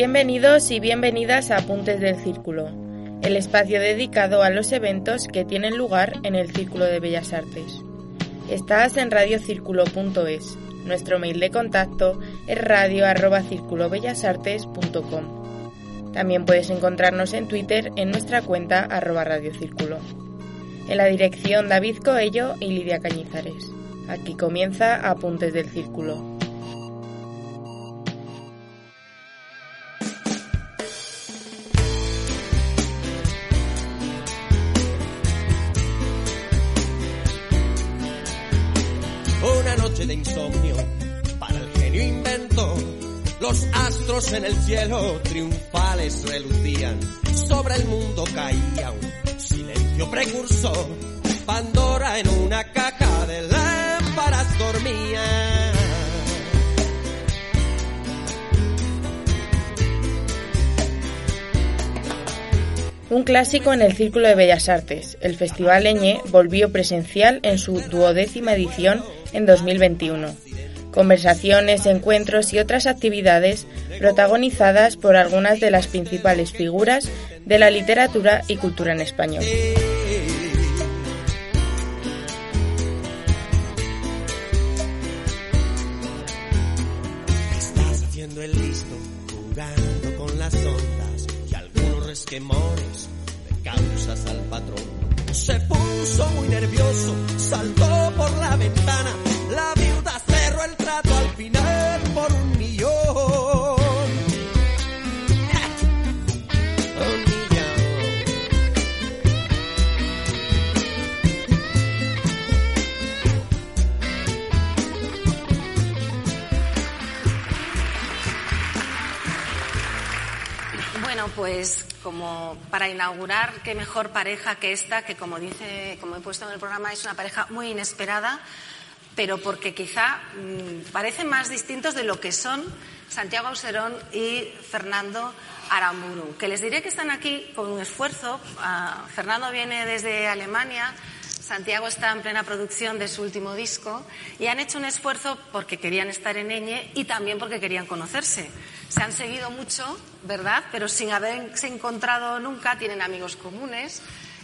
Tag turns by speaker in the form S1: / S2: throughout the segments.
S1: Bienvenidos y bienvenidas a Apuntes del Círculo, el espacio dedicado a los eventos que tienen lugar en el Círculo de Bellas Artes. Estás en radiocírculo.es. Nuestro mail de contacto es radio@circulobellasartes.com. También puedes encontrarnos en Twitter en nuestra cuenta arroba radiocírculo. En la dirección David Coello y Lidia Cañizares. Aquí comienza Apuntes del Círculo.
S2: Insomnio para el genio invento. Los astros en el cielo triunfales relucían, sobre el mundo caía un silencio precursor. Pandora en una caja de lámparas dormía.
S1: Un clásico en el Círculo de Bellas Artes, el Festival Eñe volvió presencial en su duodécima edición en 2021. Conversaciones, encuentros y otras actividades protagonizadas por algunas de las principales figuras de la literatura y cultura en español.
S2: Resquemores causas al patrón se puso muy nervioso, saltó por la ventana, la viuda cerró el trato al final por un millón. un millón.
S3: Bueno, pues como para inaugurar, qué mejor pareja que esta, que como dice, como he puesto en el programa, es una pareja muy inesperada, pero porque quizá mmm, parecen más distintos de lo que son Santiago Auserón y Fernando Aramburu, que les diré que están aquí con un esfuerzo. Uh, Fernando viene desde Alemania, Santiago está en plena producción de su último disco y han hecho un esfuerzo porque querían estar en Eñe y también porque querían conocerse. Se han seguido mucho, ¿verdad? Pero sin haberse encontrado nunca, tienen amigos comunes,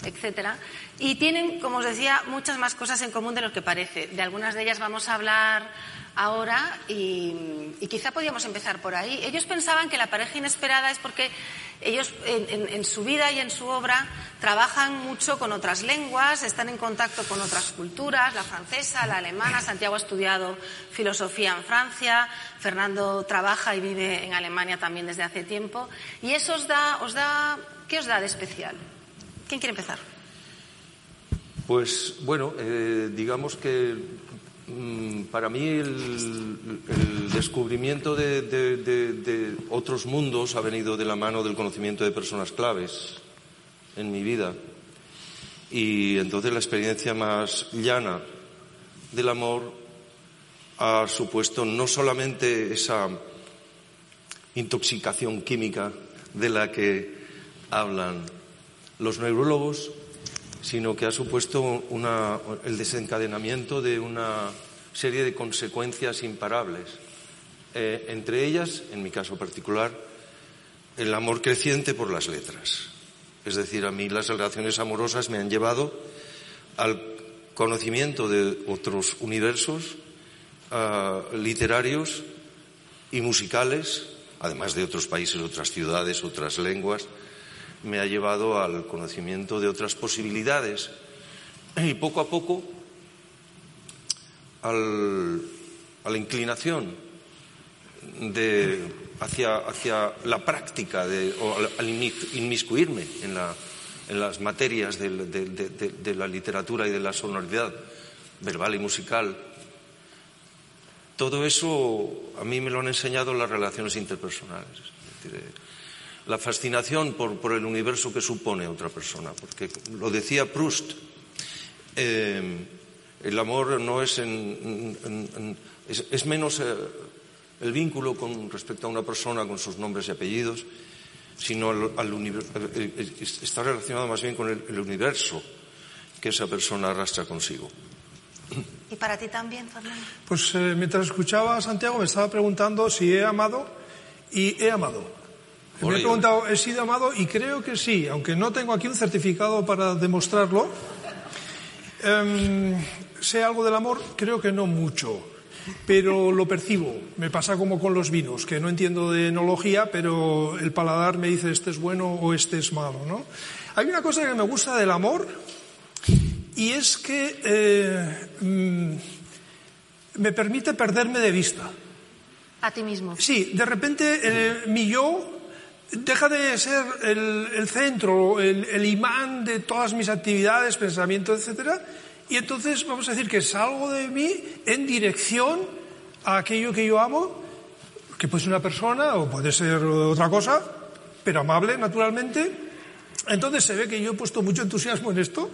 S3: etcétera. Y tienen, como os decía, muchas más cosas en común de lo que parece. De algunas de ellas vamos a hablar ahora y, quizá podíamos empezar por ahí. Ellos pensaban que la pareja inesperada es porque ellos en, en, en, su vida y en su obra trabajan mucho con otras lenguas, están en contacto con otras culturas, la francesa, la alemana. Santiago ha estudiado filosofía en Francia, Fernando trabaja y vive en Alemania también desde hace tiempo. Y eso os da, os da ¿qué os da de especial? ¿Quién quiere empezar?
S4: Pues bueno, eh, digamos que mmm, para mí el, descubrimiento de, de, de, de, otros mundos ha venido de la mano del conocimiento de personas claves en mi vida. Y entonces la experiencia más llana del amor ha supuesto no solamente esa intoxicación química de la que hablan los neurólogos, sino que ha supuesto una, el desencadenamiento de una serie de consecuencias imparables. Eh, entre ellas, en mi caso particular, el amor creciente por las letras. Es decir, a mí las relaciones amorosas me han llevado al conocimiento de otros universos uh, literarios y musicales, además de otros países, otras ciudades, otras lenguas, me ha llevado al conocimiento de otras posibilidades y poco a poco a la inclinación de, hacia, la práctica o al, inmiscuirme en, la, en, las materias de, de, de, la literatura y de la sonoridad verbal y musical. Todo eso a mí me lo han enseñado las relaciones interpersonales. Es decir, la fascinación por, por, el universo que supone otra persona. Porque lo decía Proust, eh, el amor no es en, en, en es, es, menos eh, el vínculo con respecto a una persona con sus nombres y apellidos, sino al, al eh, está relacionado más bien con el, el, universo que esa persona arrastra consigo.
S3: ¿Y para ti también, Fernando?
S5: Pues eh, mientras escuchaba a Santiago me estaba preguntando si he amado y he amado Me he preguntado, ¿he sido amado? Y creo que sí, aunque no tengo aquí un certificado para demostrarlo. Em, ¿Sé algo del amor? Creo que no mucho, pero lo percibo. Me pasa como con los vinos, que no entiendo de enología, pero el paladar me dice este es bueno o este es malo. ¿no? Hay una cosa que me gusta del amor y es que eh, mm, me permite perderme de vista.
S3: A ti mismo.
S5: Sí, de repente eh, mi yo deja de ser el, centro, el, imán de todas mis actividades, pensamientos, etcétera, y entonces vamos a decir que salgo de mí en dirección a aquello que yo amo, que puede ser una persona o puede ser otra cosa, pero amable, naturalmente. Entonces se ve que yo he puesto mucho entusiasmo en esto,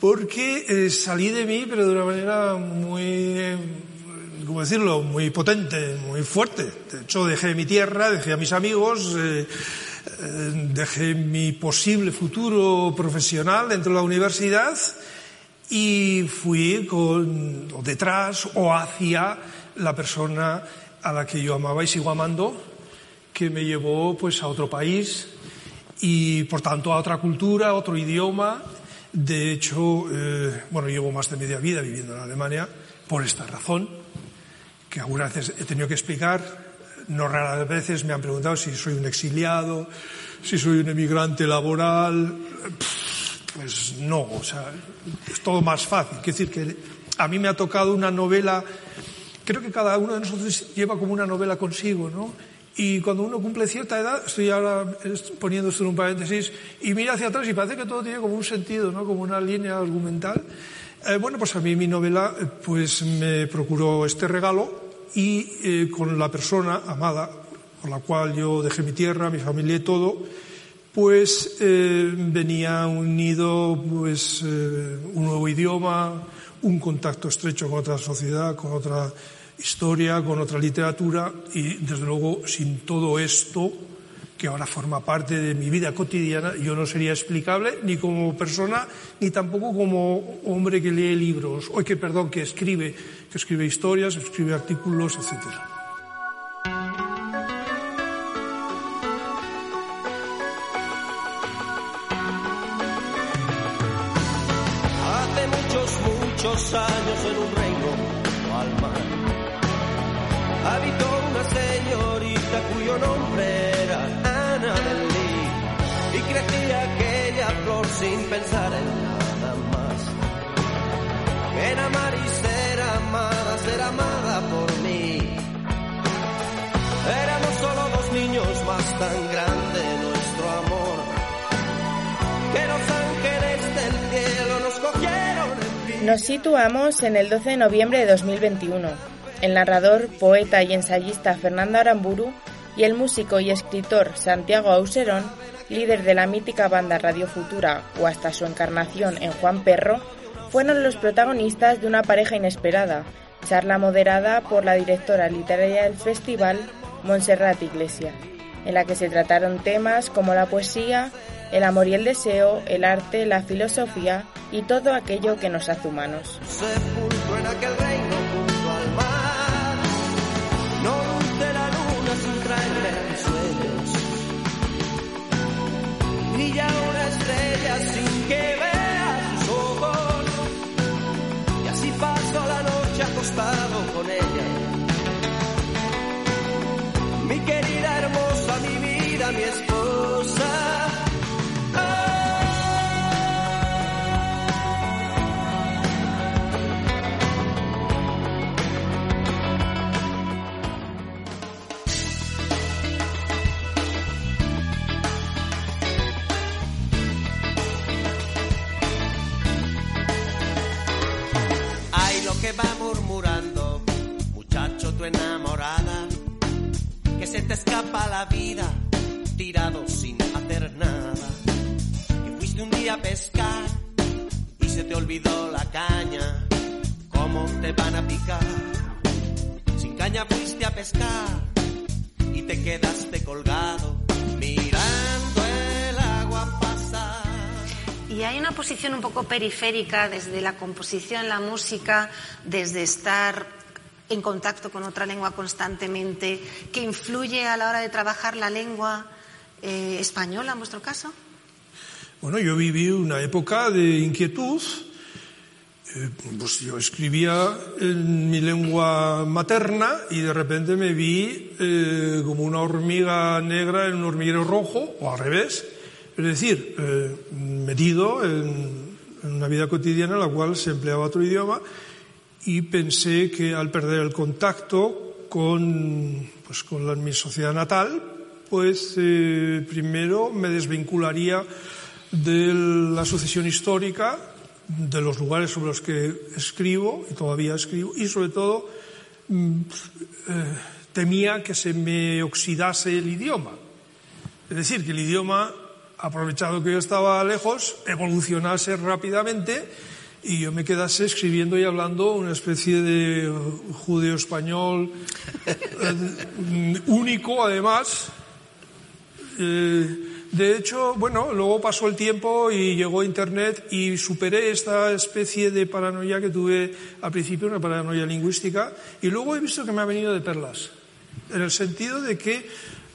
S5: porque eh, salí de mí, pero de una manera muy ¿cómo decirlo?, muy potente, muy fuerte. De hecho, dejé mi tierra, dejé a mis amigos, eh, eh, dejé mi posible futuro profesional dentro de la universidad y fui con, o detrás o hacia la persona a la que yo amaba y sigo amando, que me llevó pues a otro país y por tanto a otra cultura, a otro idioma. De hecho, eh, bueno, llevo más de media vida viviendo en Alemania por esta razón que algunas veces he tenido que explicar, no raras veces me han preguntado si soy un exiliado, si soy un emigrante laboral. Pues no, o sea, es todo más fácil. Quiero decir que a mí me ha tocado una novela, creo que cada uno de nosotros lleva como una novela consigo, ¿no? Y cuando uno cumple cierta edad, estoy ahora poniendo esto en un paréntesis, y mira hacia atrás y parece que todo tiene como un sentido, ¿no? Como una línea argumental. Eh, bueno, pues a mí mi novela eh, pues me procuró este regalo y eh, con la persona amada, con la cual yo dejé mi tierra, mi familia y todo, pues venía unido pues un nuevo idioma, un contacto estrecho con otra sociedad, con otra historia, con otra literatura y desde luego sin todo esto que ahora forma parte de mi vida cotidiana, yo no sería explicable ni como persona, ni tampoco como hombre que lee libros, o que, perdón, que escribe, que escribe historias, escribe artículos, etc.
S2: Nos
S1: situamos en el 12 de noviembre de 2021. El narrador, poeta y ensayista Fernando Aramburu y el músico y escritor Santiago Auserón, líder de la mítica banda Radio Futura o hasta su encarnación en Juan Perro, fueron los protagonistas de una pareja inesperada, charla moderada por la directora literaria del festival, Montserrat Iglesia, en la que se trataron temas como la poesía, el amor y el deseo, el arte, la filosofía y todo aquello que nos hace humanos.
S3: Periférica desde la composición, la música, desde estar en contacto con otra lengua constantemente, que influye a la hora de trabajar la lengua eh, española en vuestro caso?
S5: Bueno, yo viví una época de inquietud. Eh, pues yo escribía en mi lengua materna y de repente me vi eh, como una hormiga negra en un hormiguero rojo, o al revés. Es decir, metido en, en una vida cotidiana en la cual se empleaba otro idioma y pensé que al perder el contacto con, pues, con mi sociedad natal, pues eh, primero me desvincularía de la sucesión histórica, de los lugares sobre los que escribo y todavía escribo, y sobre todo mm, eh, temía que se me oxidase el idioma. Es decir, que el idioma, aprovechado que yo estaba lejos, evolucionase rápidamente y yo me quedase escribiendo y hablando una especie de judeo español eh, único, además. Eh, de hecho, bueno, luego pasó el tiempo y llegó Internet y superé esta especie de paranoia que tuve al principio, una paranoia lingüística, y luego he visto que me ha venido de perlas, en el sentido de que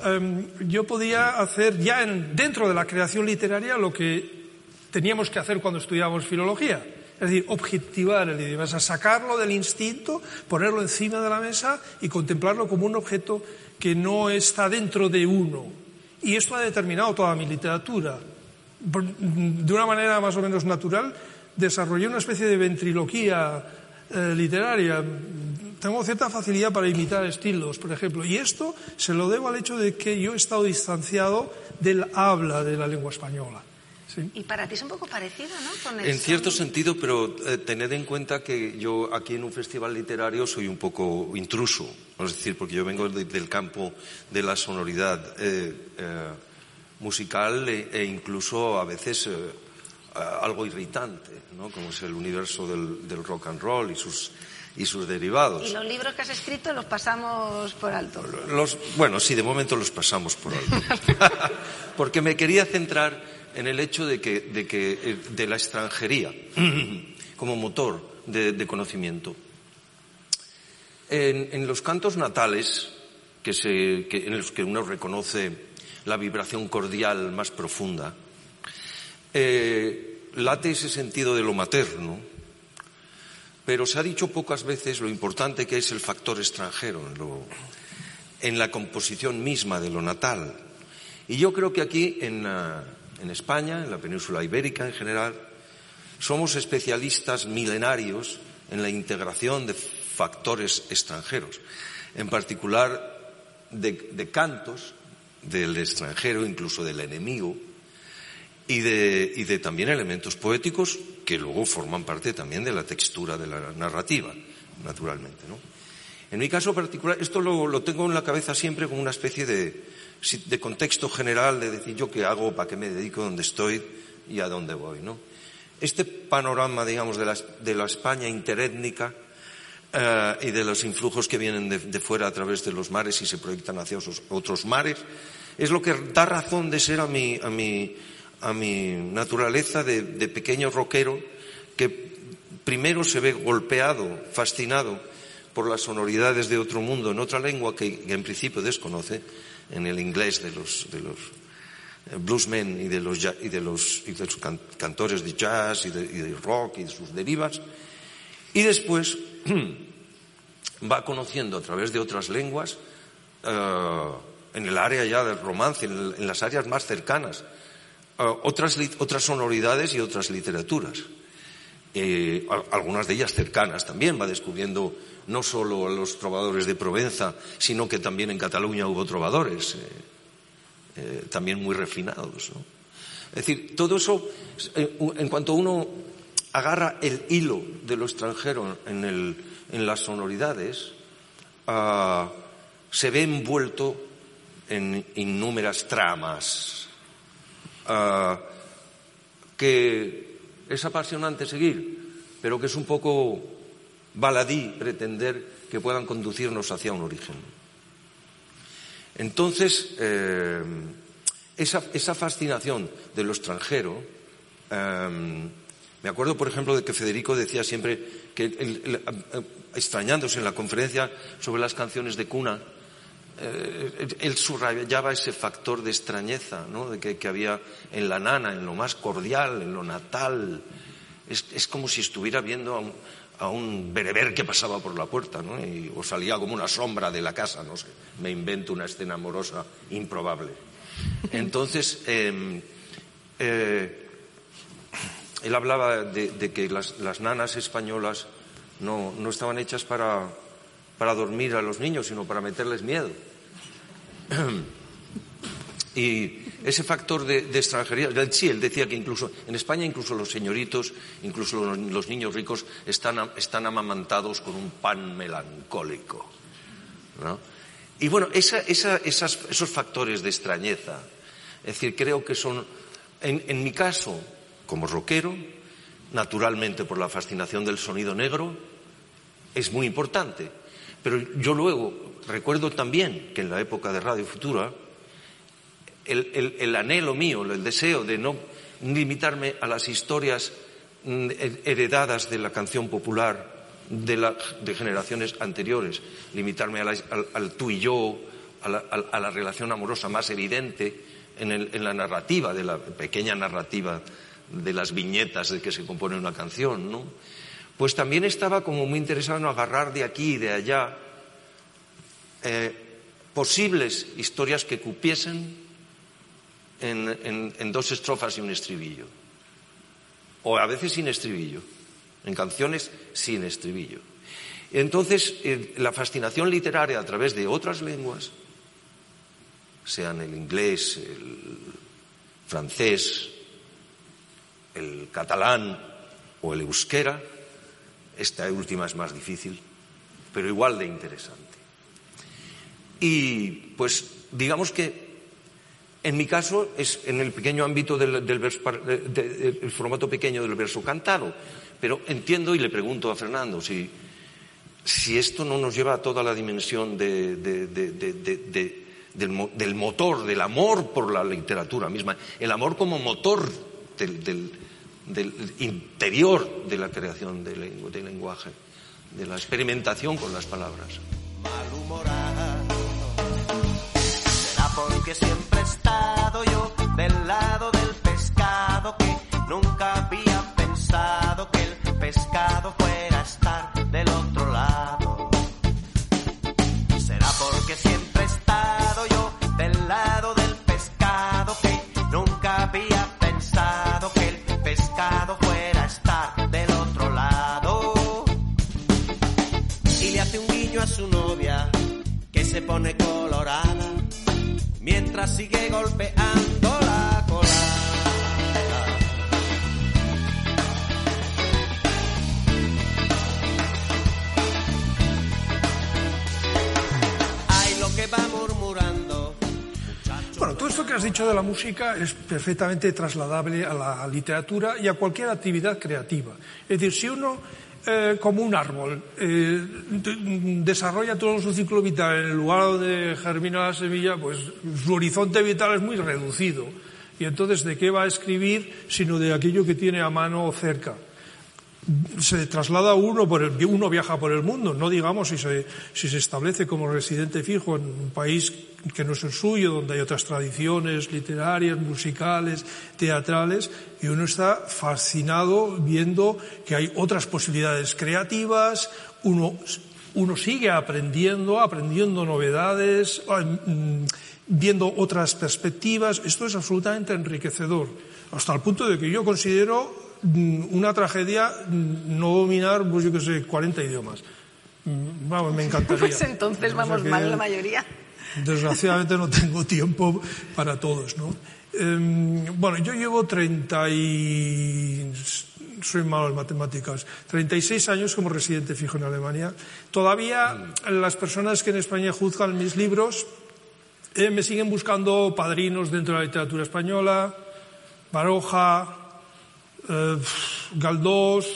S5: um, yo podía hacer ya en, dentro de la creación literaria lo que teníamos que hacer cuando estudiábamos filología. Es decir, objetivar el idioma, o sea, sacarlo del instinto, ponerlo encima de la mesa y contemplarlo como un objeto que no está dentro de uno. Y esto ha determinado toda mi literatura. De una manera más o menos natural, desarrollé una especie de ventriloquía eh, literaria. Tengo cierta facilidad para imitar estilos, por ejemplo. Y esto se lo debo al hecho de que yo he estado distanciado del habla de la lengua española. ¿sí?
S3: Y para ti es un poco parecido, ¿no? Con el
S4: En cierto
S3: son-
S4: sentido, pero eh, tened en cuenta que yo aquí en un festival literario soy un poco intruso, es decir, porque yo vengo de- del campo de la sonoridad eh, eh, musical e, e incluso a veces eh, algo irritante, ¿no? como es el universo del, del rock and roll y sus, y sus derivados.
S3: Y los libros que has escrito los pasamos por alto.
S4: Los, bueno, sí, de momento los pasamos por alto. Porque me quería centrar en el hecho de que, de, que, eh, de la extranjería como motor de, de conocimiento. En, en los cantos natales, que se, que- en los que uno reconoce la vibración cordial más profunda, eh, late ese sentido de lo materno, pero se ha dicho pocas veces lo importante que es el factor extranjero en, la composición misma de lo natal. Y yo creo que aquí en, España, en la península ibérica en general, somos especialistas milenarios en la integración de factores extranjeros, en particular de cantos del extranjero, incluso del enemigo, y de, y de también elementos poéticos que luego forman parte también de la textura de la narrativa, naturalmente. ¿no? En mi caso particular, esto lo, lo tengo en la cabeza siempre como una especie de, de contexto general, de decir yo qué hago, para qué me dedico, dónde estoy y a dónde voy. ¿no? Este panorama, digamos, de la, de la España interétnica eh, y de los influjos que vienen de, de fuera a través de los mares y se proyectan hacia otros, otros mares, es lo que da razón de ser a mi, a mi, a mi naturaleza de, pequeño rockero que primero se ve golpeado, fascinado por las sonoridades de otro mundo en otra lengua que, en principio desconoce, en el inglés de los, de los eh, bluesmen y de los, de los, cantores de jazz y de, rock y de sus derivas, y después va conociendo a través de otras lenguas, eh, en el área ya del romance, en, las áreas más cercanas, otras, lit- otras sonoridades y otras literaturas. Eh, al- algunas de ellas cercanas también, va descubriendo no solo a los trovadores de Provenza, sino que también en Cataluña hubo trovadores, eh, eh, también muy refinados. ¿no? Es decir, todo eso, en cuanto uno agarra el hilo de lo extranjero en, el- en las sonoridades, ah, se ve envuelto en innúmeras tramas que es apasionante seguir, pero que es un poco baladí pretender que puedan conducirnos hacia un origen. Entonces, eh, esa, esa fascinación de lo extranjero, eh, me acuerdo, por ejemplo, de que Federico decía siempre que, eh, extrañándose en la conferencia sobre las canciones de cuna, eh, él subrayaba ese factor de extrañeza ¿no? de que, había en la nana, en lo más cordial, en lo natal. Es, como si estuviera viendo a un, bereber que pasaba por la puerta, ¿no? o salía como una sombra de la casa, no. Me invento una escena amorosa improbable. Entonces, em, eh, él hablaba de, que las, nanas españolas no, no estaban hechas para, para dormir a los niños, sino para meterles miedo. Y ese factor de, extranjería, sí, él decía que incluso en España incluso los señoritos, incluso los, niños ricos están, están, amamantados con un pan melancólico. Y bueno, esos factores de extrañeza, es decir, creo que son, en, en mi caso, como rockero, naturalmente por la fascinación del sonido negro, es muy importante. Pero yo luego recuerdo también que en la época de Radio Futura, el, anhelo mío, el deseo de no limitarme a las historias mm, heredadas de la canción popular de, generaciones anteriores, limitarme al, tú y yo, a la, relación amorosa más evidente en, la narrativa, de la pequeña narrativa de las viñetas de que se compone una canción, ¿no? Pues también estaba como muy interesado en agarrar de aquí y de allá eh, posibles historias que cupiesen en, dos estrofas y un estribillo. O a veces sin estribillo, en canciones sin estribillo. Entonces, eh, la fascinación literaria a través de otras lenguas, sean el inglés, el francés, el catalán o el euskera, esta última es más difícil, pero igual de interesante. Y pues digamos que en mi caso es en el pequeño ámbito del, formato pequeño del verso cantado, pero entiendo y le pregunto a Fernando si, si esto no nos lleva a toda la dimensión del, motor, del amor por la literatura misma, el amor como motor del, del interior de la creación del, lenguaje, de la experimentación con las palabras.
S2: Malhumorado, será porque siempre he estado yo del lado del pescado que nunca había pensado que el pescado fuera su novia que se pone colorada mientras sigue golpeando la cola. Ay, lo que va murmurando
S5: bueno, todo esto que has dicho de la música es perfectamente trasladable a la literatura y a cualquier actividad creativa. Es decir, si uno, eh, como un árbol, eh, desarrolla todo su ciclo vital en el lugar donde germina la semilla, pues su horizonte vital es muy reducido. Y entonces, ¿de qué va a escribir sino de aquello que tiene a mano cerca? Se traslada uno, por el, uno viaja por el mundo, no digamos si se, si se establece como residente fijo en un país que no es el suyo, donde hay otras tradiciones literarias, musicales, teatrales, y uno está fascinado viendo que hay otras posibilidades creativas, uno, uno sigue aprendiendo, aprendiendo novedades, mm, viendo otras perspectivas. Esto es absolutamente enriquecedor, hasta el punto de que yo considero una tragedia mm, no dominar, pues yo que sé, 40 idiomas. Mm, vamos, me encantaría.
S3: Pues entonces vamos mal la mayoría.
S5: Desgraciadamente no tengo tiempo para todos, ¿no? Em, bueno, yo llevo 30 y... soy malo en matemáticas. 36 años como residente fijo en Alemania. Todavía las personas que en España juzgan mis libros eh, me siguen buscando padrinos dentro de la literatura española, Baroja, eh, Galdós,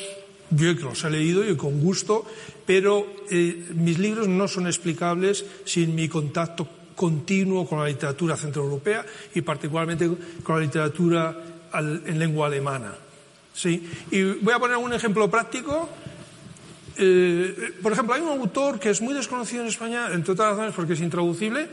S5: yo los he leído y con gusto, pero eh, mis libros no son explicables sin mi contacto continuo con la literatura centroeuropea y particularmente con la literatura en lengua alemana. ¿sí? Y voy a poner un ejemplo práctico. eh, por ejemplo, hay un autor que es muy desconocido en España, entre otras razones porque es intraducible,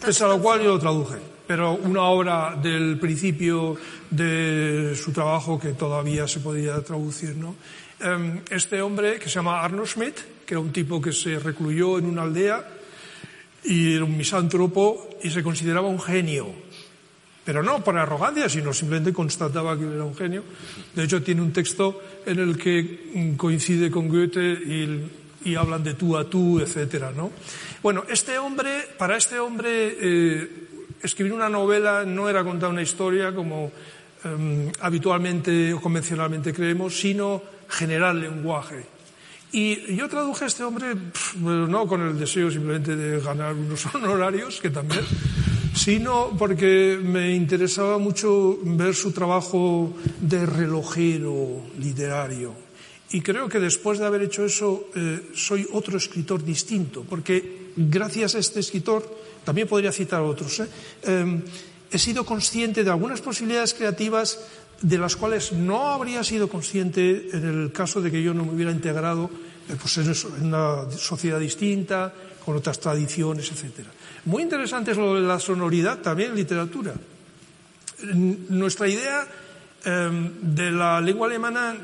S5: pese a lo cual yo lo traduje. Pero una obra del principio de su trabajo que todavía se podía traducir, ¿no? Em, este hombre que se llama Arno Schmidt, que era un tipo que se recluyó en una aldea y era un misántropo y se consideraba un genio. Pero no por arrogancia, sino simplemente constataba que era un genio. De hecho, tiene un texto en el que mm, coincide con Goethe y, hablan de tú a tú, etcétera, ¿no? Bueno, este hombre, para este hombre, eh, escribir una novela no era contar una historia como em, habitualmente o convencionalmente creemos, sino generar lenguaje. Y yo traduje a este hombre, no con el deseo simplemente de ganar unos honorarios, que también, sino porque me interesaba mucho ver su trabajo de relojero literario. Y creo que después de haber hecho eso, eh, soy otro escritor distinto, porque gracias a este escritor, también podría citar otros, ¿eh? em, he sido consciente de algunas posibilidades creativas de las cuales no habría sido consciente en el caso de que yo no me hubiera integrado eh, pues en, una sociedad distinta, con otras tradiciones, etc. Muy interesante es lo de la sonoridad también en literatura. Nuestra idea em, de la lengua alemana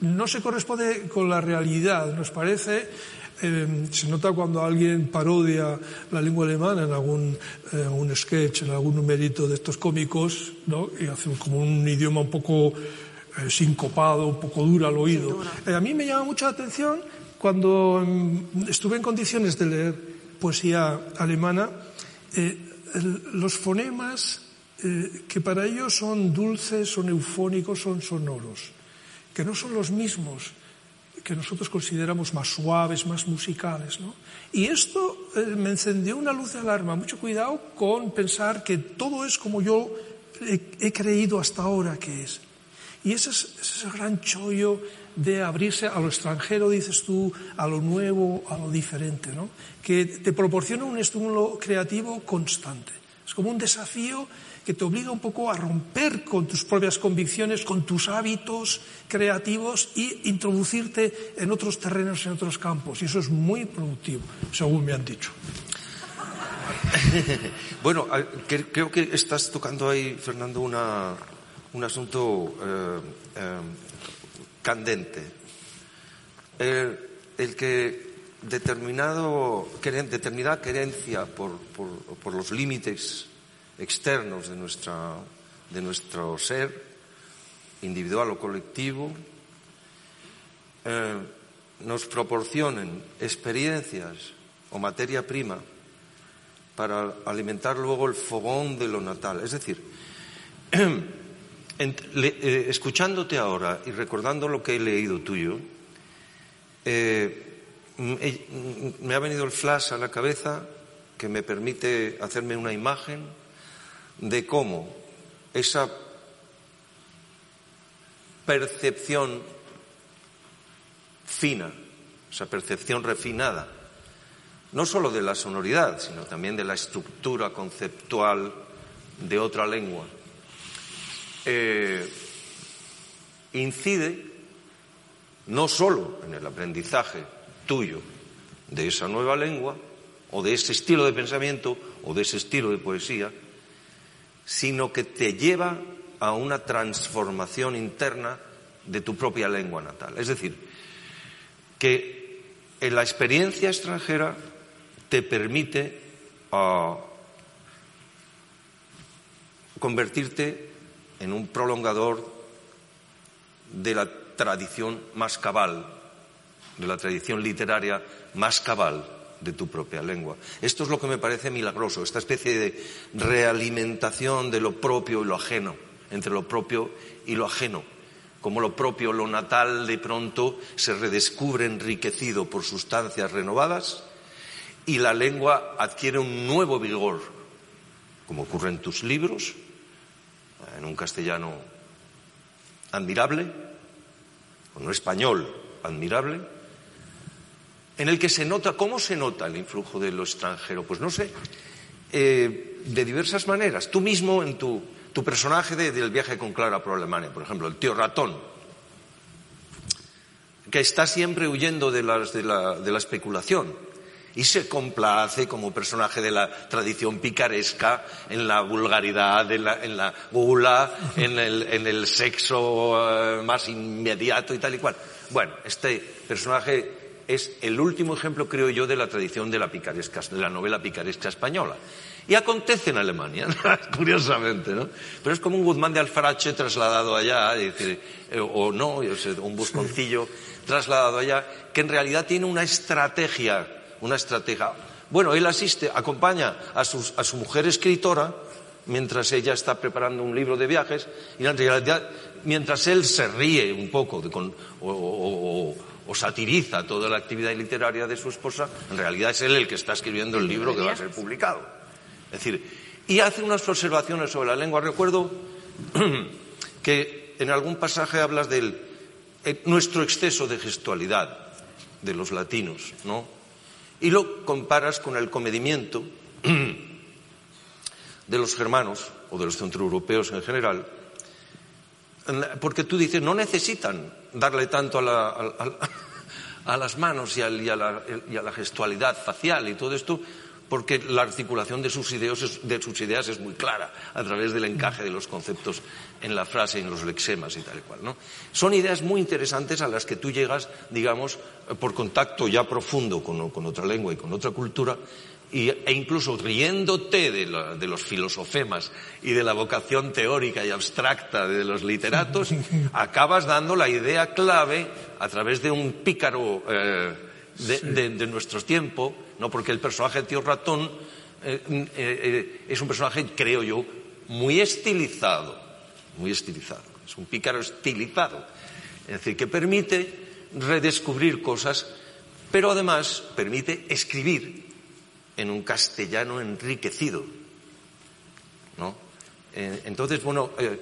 S5: no se corresponde con la realidad. Nos parece eh, se nota cuando alguien parodia la lengua alemana en algún eh, un sketch, en algún numerito de estos cómicos, ¿no? y hace como un idioma un poco eh, sincopado, un poco duro al oído. Eh, a mí me llama mucho la atención cuando mm, estuve en condiciones de leer poesía alemana, los fonemas que para ellos son dulces, son eufónicos, son sonoros, que no son los mismos que nosotros consideramos más suaves, más musicales. ¿no? Y esto eh, me encendió una luz de alarma. Mucho cuidado con pensar que todo es como yo he, creído hasta ahora que es. Y ese es, ese gran chollo de abrirse a lo extranjero, dices tú, a lo nuevo, a lo diferente, ¿no? que te proporciona un estímulo creativo constante. Es como un desafío que te obliga un poco a romper con tus propias convicciones, con tus hábitos creativos y introducirte en otros terrenos, en otros campos. Y eso es muy productivo, según me han dicho.
S4: bueno, creo que estás tocando ahí, Fernando, una, un asunto eh, eh, candente. El, que determinado, determinada querencia por, por los límites externos de, nuestra, de nuestro ser, individual o colectivo, eh, nos proporcionen experiencias o materia prima para alimentar luego el fogón de lo natal. Es decir, eh, escuchándote ahora y recordando lo que he leído tuyo, eh, me ha venido el flash a la cabeza que me permite hacerme una imagen de cómo esa percepción fina, esa percepción refinada, no solo de la sonoridad, sino también de la estructura conceptual de otra lengua, eh, incide no solo en el aprendizaje tuyo de esa nueva lengua, o de ese estilo de pensamiento, o de ese estilo de poesía, sino que te lleva a una transformación interna de tu propia lengua natal. Es decir, que en la experiencia extranjera te permite ah, convertirte en un prolongador de la tradición más cabal, de la tradición literaria más cabal de tu propia lengua. Esto es lo que me parece milagroso, esta especie de realimentación de lo propio y lo ajeno, entre lo propio y lo ajeno, como lo propio, lo natal, de pronto se redescubre enriquecido por sustancias renovadas y la lengua adquiere un nuevo vigor, como ocurre en tus libros, en un castellano admirable, en un español admirable, en el que se nota, ¿cómo se nota el influjo de lo extranjero? Pues no sé, eh, de diversas maneras. Tú mismo en tu, personaje del viaje con Clara por Alemania, por ejemplo, el tío ratón. que está siempre huyendo de, de, la, de la especulación y se complace como personaje de la tradición picaresca en la vulgaridad, en la, en la gula, en el, en el sexo eh, más inmediato y tal y cual. Bueno, este personaje es el último ejemplo, creo yo, de la tradición de la picaresca, de la novela picaresca española. Y acontece en Alemania, curiosamente, ¿no? Pero es como un Guzmán de Alfarache trasladado allá, eh, o no, un busconcillo trasladado allá, que en realidad tiene una estrategia, una estrategia. Bueno, él asiste, acompaña a, a su mujer escritora, mientras ella está preparando un libro de viajes, y en realidad, mientras él se ríe un poco de, con, o, o satiriza toda la actividad literaria de su esposa, en realidad es él el que está escribiendo el libro que va a ser publicado. Es decir, y hace unas observaciones sobre la lengua. Recuerdo que en algún pasaje hablas del eh, nuestro exceso de gestualidad de los latinos, ¿no? Y lo comparas con el comedimiento de los germanos o de los centroeuropeos en general, porque tú dices, no necesitan darle tanto a, la, a, las manos y, a la gestualidad facial y todo esto, porque la articulación de sus, ideas es, de sus ideas es muy clara a través del encaje de los conceptos en la frase, en los lexemas y tal y cual. Son ideas muy interesantes a las que tú llegas, digamos, por contacto ya profundo con otra lengua y con otra cultura, y, e incluso riéndote de, la, de, los filosofemas y de la vocación teórica y abstracta de los literatos, acabas dando la idea clave a través de un pícaro eh, de, de, de nuestro tiempo, ¿no? porque el personaje de Tío Ratón eh, eh, eh, es un personaje, creo yo, muy estilizado, muy estilizado. Es un pícaro estilizado. Es decir, que permite redescubrir cosas, pero además permite escribir en un castellano enriquecido. ¿no? Eh, entonces, bueno. Eh,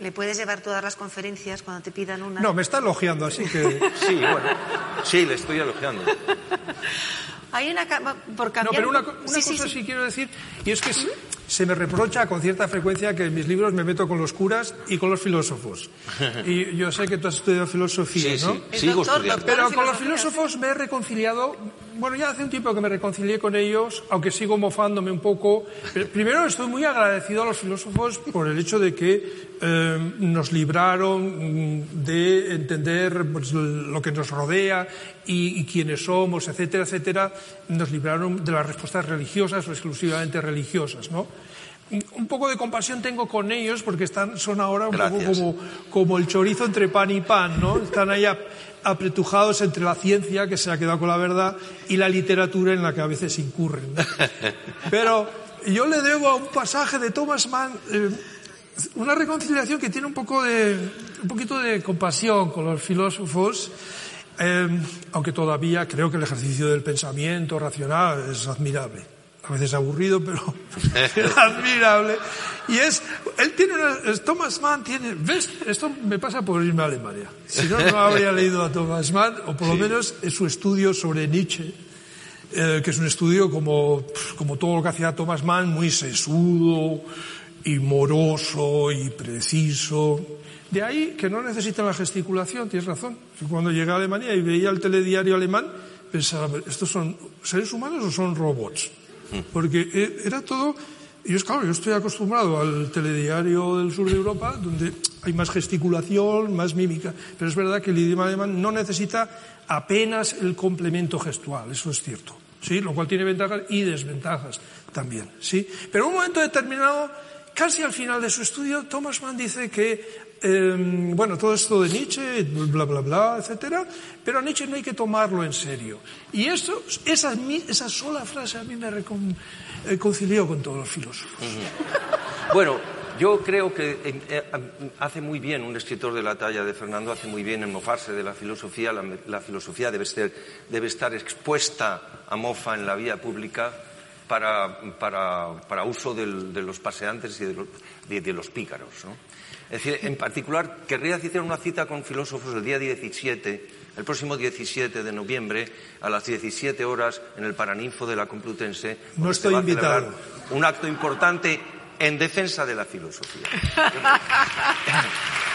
S3: ¿Le puedes llevar todas las conferencias cuando te pidan una?
S5: No, me está elogiando, así que.
S4: sí, bueno. Sí, le estoy elogiando.
S3: Hay una. Por cambiar...
S5: No, pero una, una sí, cosa sí, sí, quiero decir, y es que se me reprocha con cierta frecuencia que en mis libros me meto con los curas y con los filósofos. Y yo sé que tú has estudiado filosofía,
S4: sí,
S5: ¿no?
S4: Sí, sigo doctor, estudiando.
S5: Pero con los filósofos me he reconciliado, bueno, ya hace un tiempo que me reconcilié con ellos, aunque sigo mofándome un poco. Primero estoy muy agradecido a los filósofos por el hecho de que eh, nos libraron de entender pues, lo que nos rodea y, y quiénes somos, etcétera, etcétera. Nos libraron de las respuestas religiosas o exclusivamente religiosas, ¿no? un poco de compasión tengo con ellos porque están, son ahora un
S4: Gracias.
S5: poco como, como, el chorizo entre pan y pan, ¿no? Están ahí apretujados entre la ciencia, que se ha quedado con la verdad, y la literatura en la que a veces incurren. Pero yo le debo a un pasaje de Thomas Mann eh, una reconciliación que tiene un poco de, un poquito de compasión con los filósofos, eh, aunque todavía creo que el ejercicio del pensamiento racional es admirable a veces aburrido, pero admirable. Y es, él tiene una, Thomas Mann tiene, ¿ves? Esto me pasa por irme a Alemania. Si no, no habría leído a Thomas Mann, o por lo sí. menos es su estudio sobre Nietzsche, eh, que es un estudio como, como todo lo que hacía Thomas Mann, muy sesudo y moroso y preciso. De ahí que no necesita la gesticulación, tienes razón. Cuando llegué a Alemania y veía el telediario alemán, pensaba, ¿estos son seres humanos o son robots? Porque era todo. Yo, claro, yo estoy acostumbrado al telediario del sur de Europa, donde hay más gesticulación, más mímica. Pero es verdad que el idioma alemán no necesita apenas el complemento gestual, eso es cierto. ¿sí? Lo cual tiene ventajas y desventajas también. ¿sí? Pero en un momento determinado, casi al final de su estudio, Thomas Mann dice que eh, bueno, todo esto de Nietzsche, bla, bla, bla, etcétera, pero a Nietzsche no hay que tomarlo en serio. Y eso, esa, esa sola frase a mí me reconcilió con todos los filósofos.
S4: Bueno, yo creo que eh, hace muy bien un escritor de la talla de Fernando, hace muy bien en mofarse de la filosofía. La, filosofía debe, estar expuesta a mofa en la vía pública para, uso de los paseantes y de los, de los pícaros. ¿no? Es decir, en particular, querría hacer una cita con filósofos el día 17, el próximo 17 de noviembre, a las 17 horas, en el Paraninfo de la Complutense.
S5: No estoy invitado.
S4: Un acto importante en defensa de la filosofía.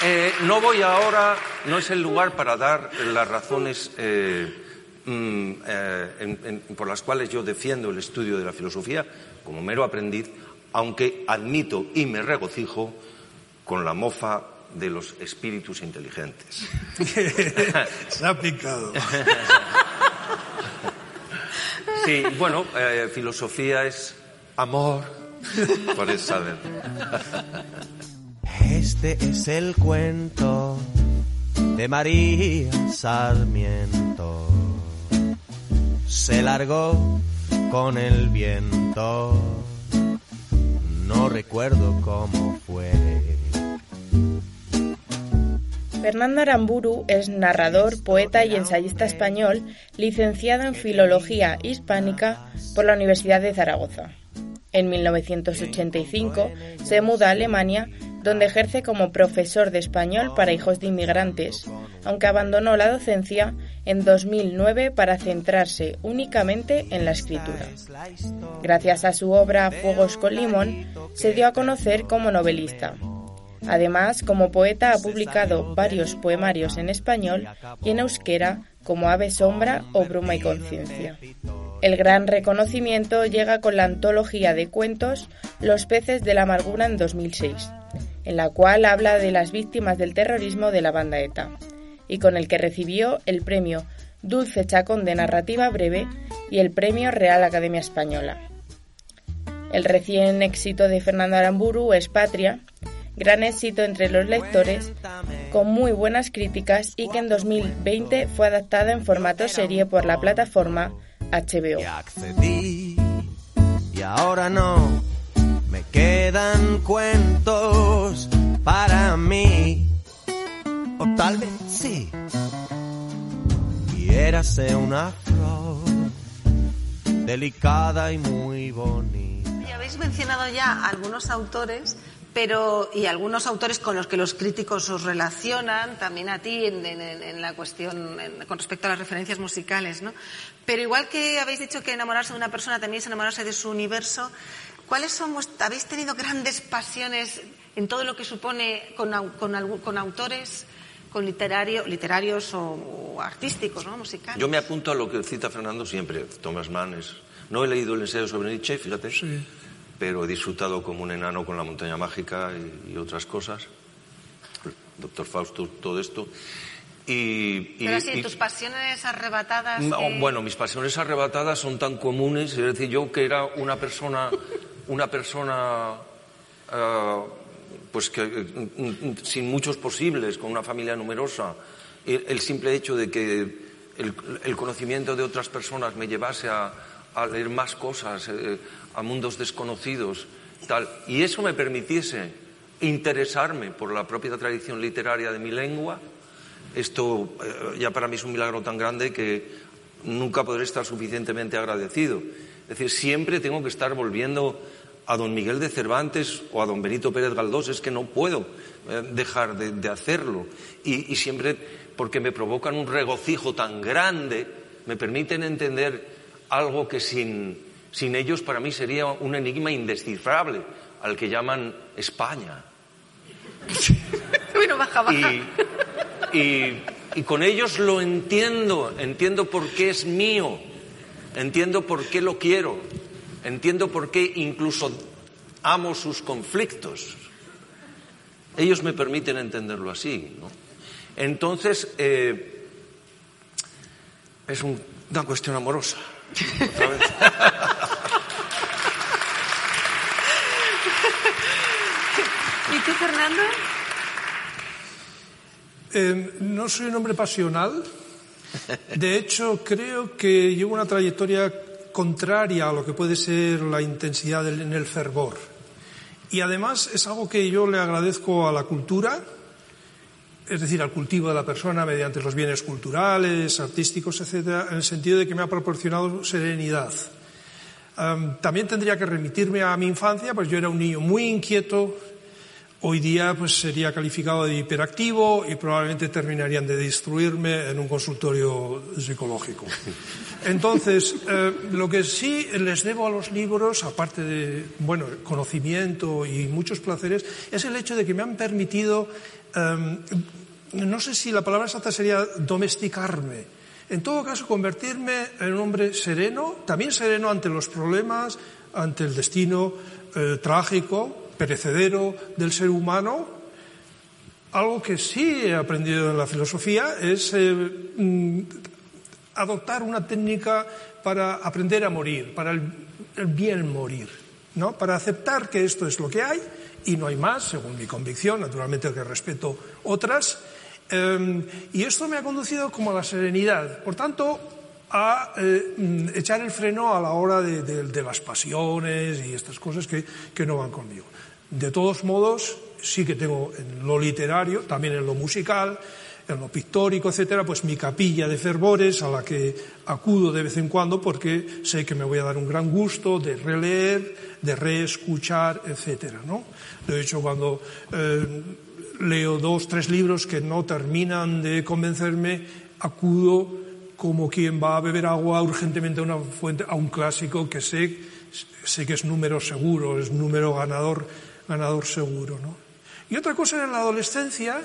S4: Eh, no voy ahora, no es el lugar para dar las razones eh, mm, eh, por las cuales yo defiendo el estudio de la filosofía como mero aprendiz, aunque admito y me regocijo con la mofa de los espíritus inteligentes.
S5: Se ha picado.
S4: Sí, bueno, filosofía es amor, por saber.
S2: Este es el cuento de María Sarmiento. Se largó con el viento. No recuerdo cómo fue.
S1: Fernando Aramburu es narrador, poeta y ensayista español, licenciado en Filología Hispánica por la Universidad de Zaragoza. En 1985 se muda a Alemania donde ejerce como profesor de español para hijos de inmigrantes, aunque abandonó la docencia en 2009 para centrarse únicamente en la escritura. Gracias a su obra Fuegos con Limón, se dio a conocer como novelista. Además, como poeta ha publicado varios poemarios en español y en euskera como Ave Sombra o Bruma y Conciencia. El gran reconocimiento llega con la antología de cuentos Los peces de la amargura en 2006 en la cual habla de las víctimas del terrorismo de la banda ETA, y con el que recibió el premio Dulce Chacón de Narrativa Breve y el premio Real Academia Española. El recién éxito de Fernando Aramburu es Patria, gran éxito entre los lectores, con muy buenas críticas y que en 2020 fue adaptada en formato serie por la plataforma HBO.
S2: Y ahora no me quedan cuentos para mí. O tal vez sí. Y érase una flor delicada y muy bonita.
S3: Y habéis mencionado ya algunos autores pero y algunos autores con los que los críticos os relacionan, también a ti en, la cuestión con respecto a las referencias musicales, ¿no? Pero igual que habéis dicho que enamorarse de una persona también es enamorarse de su universo, ¿Cuáles son, habéis tenido grandes pasiones en todo lo que supone con, con, autores, con literario, literarios o, artísticos, ¿no? musicales?
S4: Yo me apunto a lo que cita Fernando siempre, Thomas Mann. no he leído el ensayo sobre Nietzsche, fíjate, pero he disfrutado como un enano con la montaña mágica y, otras cosas. Doctor Fausto, todo esto. Y,
S3: Pero sí, tus pasiones arrebatadas.
S4: Bueno, mis pasiones arrebatadas son tan comunes. Es decir, yo que era una persona una persona eh, pues que sin muchos posibles, con una familia numerosa, el, simple hecho de que el, conocimiento de otras personas me llevase a, leer más cosas, eh, a mundos desconocidos, tal, y eso me permitiese interesarme por la propia tradición literaria de mi lengua, esto eh, ya para mí es un milagro tan grande que nunca podré estar suficientemente agradecido. Es decir, siempre tengo que estar volviendo a don Miguel de Cervantes o a don Benito Pérez Galdós, es que no puedo eh, dejar de, hacerlo. Y, siempre, porque me provocan un regocijo tan grande, me permiten entender algo que sin, sin ellos para mí sería un enigma indescifrable, al que llaman España.
S3: bueno, baja, baja.
S4: y, y con ellos lo entiendo, entiendo por qué es mío, entiendo por qué lo quiero. Entiendo por qué incluso amo sus conflictos. Ellos me permiten entenderlo así. ¿no? Entonces, eh, es una cuestión amorosa.
S3: ¿Y tú, Fernando?
S5: Eh, no soy un hombre pasional. De hecho, creo que llevo una trayectoria contraria a lo que puede ser la intensidad en el fervor. Y además es algo que yo le agradezco a la cultura, es decir, al cultivo de la persona mediante los bienes culturales, artísticos, etcétera, en el sentido de que me ha proporcionado serenidad. también tendría que remitirme a mi infancia, pues yo era un niño muy inquieto, hoy día pues sería calificado de hiperactivo y probablemente terminarían de destruirme en un consultorio psicológico. Entonces, eh, lo que sí les debo a los libros, aparte de bueno, conocimiento y muchos placeres, es el hecho de que me han permitido, em, no sé si la palabra exacta sería domesticarme, en todo caso convertirme en un hombre sereno, también sereno ante los problemas, ante el destino eh, trágico, perecedero del ser humano. Algo que sí he aprendido en la filosofía es eh, mm, adoptar una técnica para aprender a morir, para el, bien morir, ¿no? para aceptar que esto es lo que hay y no hay más, según mi convicción, naturalmente que respeto otras. Em, y esto me ha conducido como a la serenidad. Por tanto, a eh, mm, echar el freno a la hora de, las pasiones y estas cosas que, que, no van conmigo. De todos modos, sí que tengo en lo literario, también en lo musical, en lo pictórico, etcétera, pues mi capilla de fervores a la que acudo de vez en cuando porque sé que me voy a dar un gran gusto de releer, de reescuchar, etcétera, ¿no? De hecho, cuando eh, leo dos, tres libros que no terminan de convencerme, acudo como quien va a beber agua urgentemente a una fuente, a un clásico que sé, sé que es número seguro, es número ganador, ganador seguro, ¿no? Y otra cosa en la adolescencia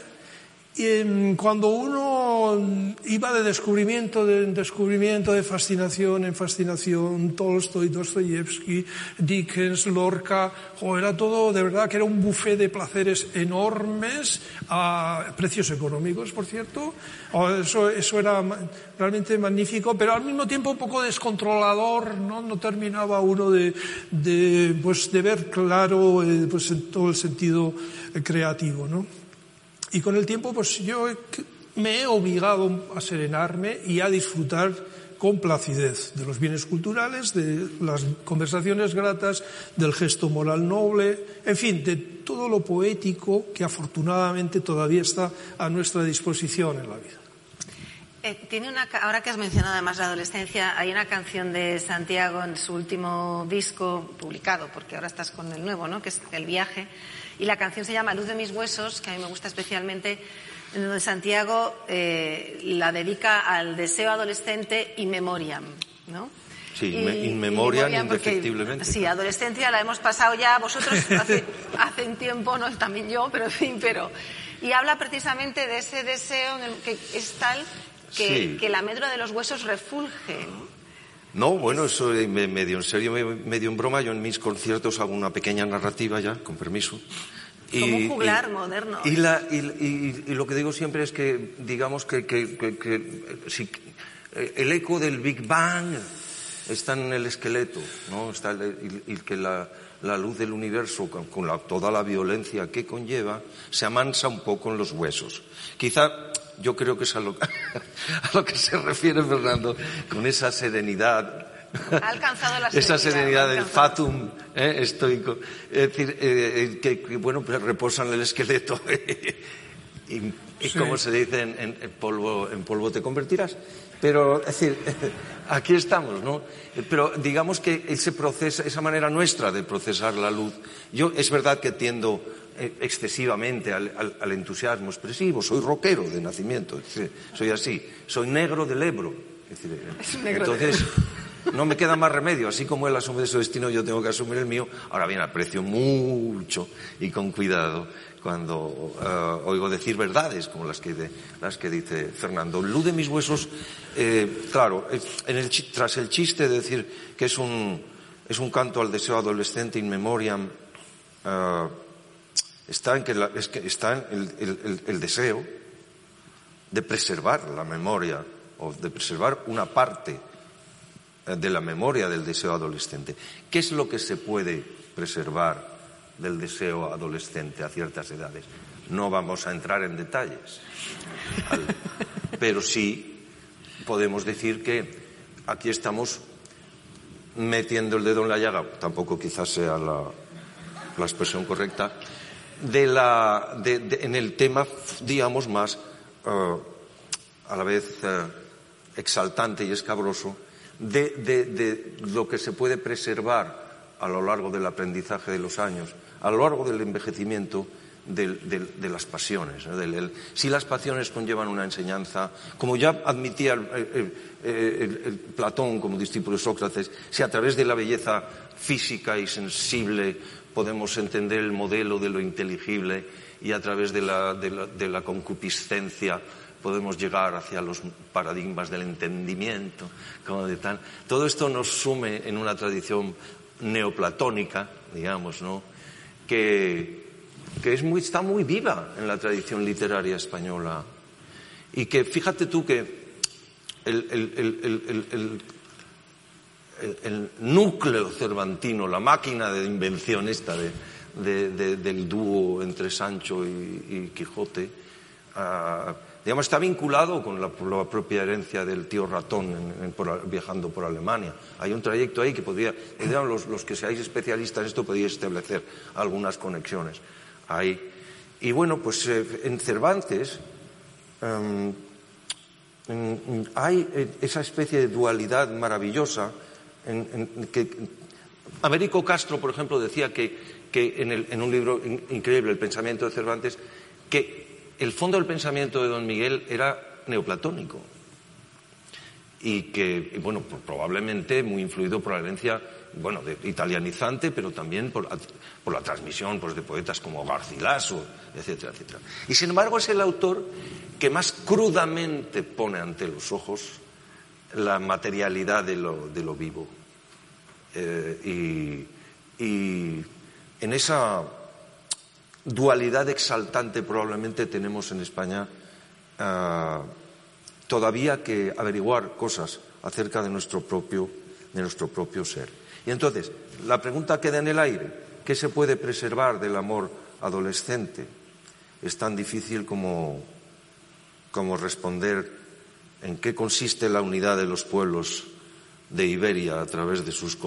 S5: y cuando uno iba de descubrimiento en descubrimiento, de fascinación en fascinación, Tolstoy, Dostoyevsky, Dickens, Lorca, era todo, de verdad que era un buffet de placeres enormes, a precios económicos, por cierto. Eso, era realmente magnífico, pero al mismo tiempo un poco descontrolador, ¿no? No terminaba uno de, de, pues, de ver claro eh, pues, todo el sentido creativo, ¿no? Y con el tiempo, pues yo me he obligado a serenarme y a disfrutar con placidez de los bienes culturales, de las conversaciones gratas, del gesto moral noble, en fin, de todo lo poético que afortunadamente todavía está a nuestra disposición en la vida.
S3: Eh, tiene una, ahora que has mencionado además la adolescencia, hay una canción de Santiago en su último disco publicado, porque ahora estás con el nuevo, ¿no? que es El viaje y la canción se llama Luz de mis huesos, que a mí me gusta especialmente, en donde Santiago eh, la dedica al deseo adolescente in memoriam, ¿no?
S4: Sí, in memoriam, indefectiblemente.
S3: Sí, adolescencia la hemos pasado ya vosotros hace, hace un tiempo, no también yo, pero en fin, pero... Y habla precisamente de ese deseo en el que es tal que, que la medra de los huesos refulge.
S4: No, bueno, eso medio en serio, medio en broma. Yo en mis conciertos hago una pequeña narrativa ya, con permiso.
S3: Y, Como un juglar moderno.
S4: Y, lo que digo siempre es que, digamos que, si, el eco del Big Bang está en el esqueleto, ¿no? Está y, que la, luz del universo, con, toda la violencia que conlleva, se amansa un poco en los huesos. Quizá yo creo que es a lo, que se refiere Fernando con esa serenidad.
S3: Ha alcanzado la
S4: Esa serenidad del fatum ¿eh? estoico. Es decir, eh, eh, que, bueno, pues reposa en el esqueleto. y, como se dice, en, polvo, en polvo te convertirás. Pero, es decir, aquí estamos, ¿no? Pero digamos que ese proceso, esa manera nuestra de procesar la luz, yo es verdad que tiendo excesivamente al, entusiasmo expresivo. Soy rockero de nacimiento, soy así. Soy negro del Ebro. entonces, no me queda más remedio. Así como él asume su destino, yo tengo que asumir el mío. Ahora bien, aprecio mucho y con cuidado cuando eh, oigo decir verdades como las que, las que dice Fernando. Luz de mis huesos, eh, claro, tras el chiste de decir que es un, es un canto al deseo adolescente in memoriam, está en, que es que está el, deseo de preservar la memoria o de preservar una parte eh, de la memoria del deseo adolescente. ¿Qué es lo que se puede preservar del deseo adolescente a ciertas edades? No vamos a entrar en detalles, pero sí podemos decir que aquí estamos metiendo el dedo en la llaga, tampoco quizás sea la, la expresión correcta, de la, en el tema, digamos, más eh, a la vez eh, exaltante y escabroso de, lo que se puede preservar a lo largo del aprendizaje de los años, a lo largo del envejecimiento de las pasiones. si las pasiones conllevan una enseñanza, como ya admitía Platón como discípulo de Sócrates, si a través de la belleza física y sensible podemos entender el modelo de lo inteligible y a través de la, concupiscencia podemos llegar hacia los paradigmas del entendimiento, como de. Todo esto nos sume en una tradición neoplatónica, digamos, ¿no? que, es muy, está muy viva en la tradición literaria española. Y que fíjate tú que el, núcleo cervantino, la máquina de invención esta del dúo entre Sancho y, Quijote, ah, digamos, está vinculado con la, propia herencia del tío ratón viajando por Alemania. Hay un trayecto ahí que podría, digamos, los, que seáis especialistas en esto podéis establecer algunas conexiones ahí. Y bueno, pues eh, en Cervantes em, hay eh, esa especie de dualidad maravillosa en, que Américo Castro, por ejemplo, decía que, en, un libro increíble, El pensamiento de Cervantes, que el fondo del pensamiento de don Miguel era neoplatónico y que, bueno, pues probablemente muy influido por la herencia, bueno, de, italianizante, pero también por, la transmisión pues, de poetas como Garcilaso, etcétera, etcétera. Y sin embargo es el autor que más crudamente pone ante los ojos la materialidad de lo, vivo. Eh, y en esa dualidad exaltante probablemente tenemos en España todavía que averiguar cosas acerca de nuestro propio de nuestro propio ser. Y entonces, la pregunta queda en el aire, ¿qué se puede preservar del amor adolescente? Es tan difícil como, como responder en qué consiste la unidad de los pueblos de Iberia a través de sus,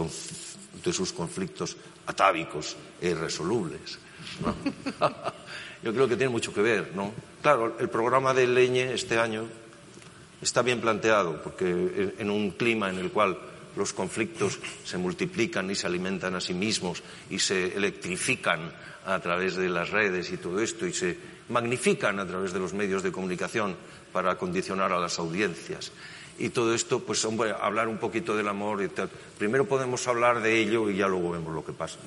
S4: de sus conflictos atávicos e irresolubles. Yo creo que tiene mucho que ver, ¿no? Claro, el programa de Leñe este año está bien planteado, porque en un clima en el cual los conflictos se multiplican y se alimentan a sí mismos y se electrifican a través de las redes y todo esto y se magnifican a través de los medios de comunicación para condicionar a las audiencias. Y todo esto, pues, hombre, hablar un poquito del amor y tal. Primero podemos hablar de ello y ya luego vemos lo que pasa.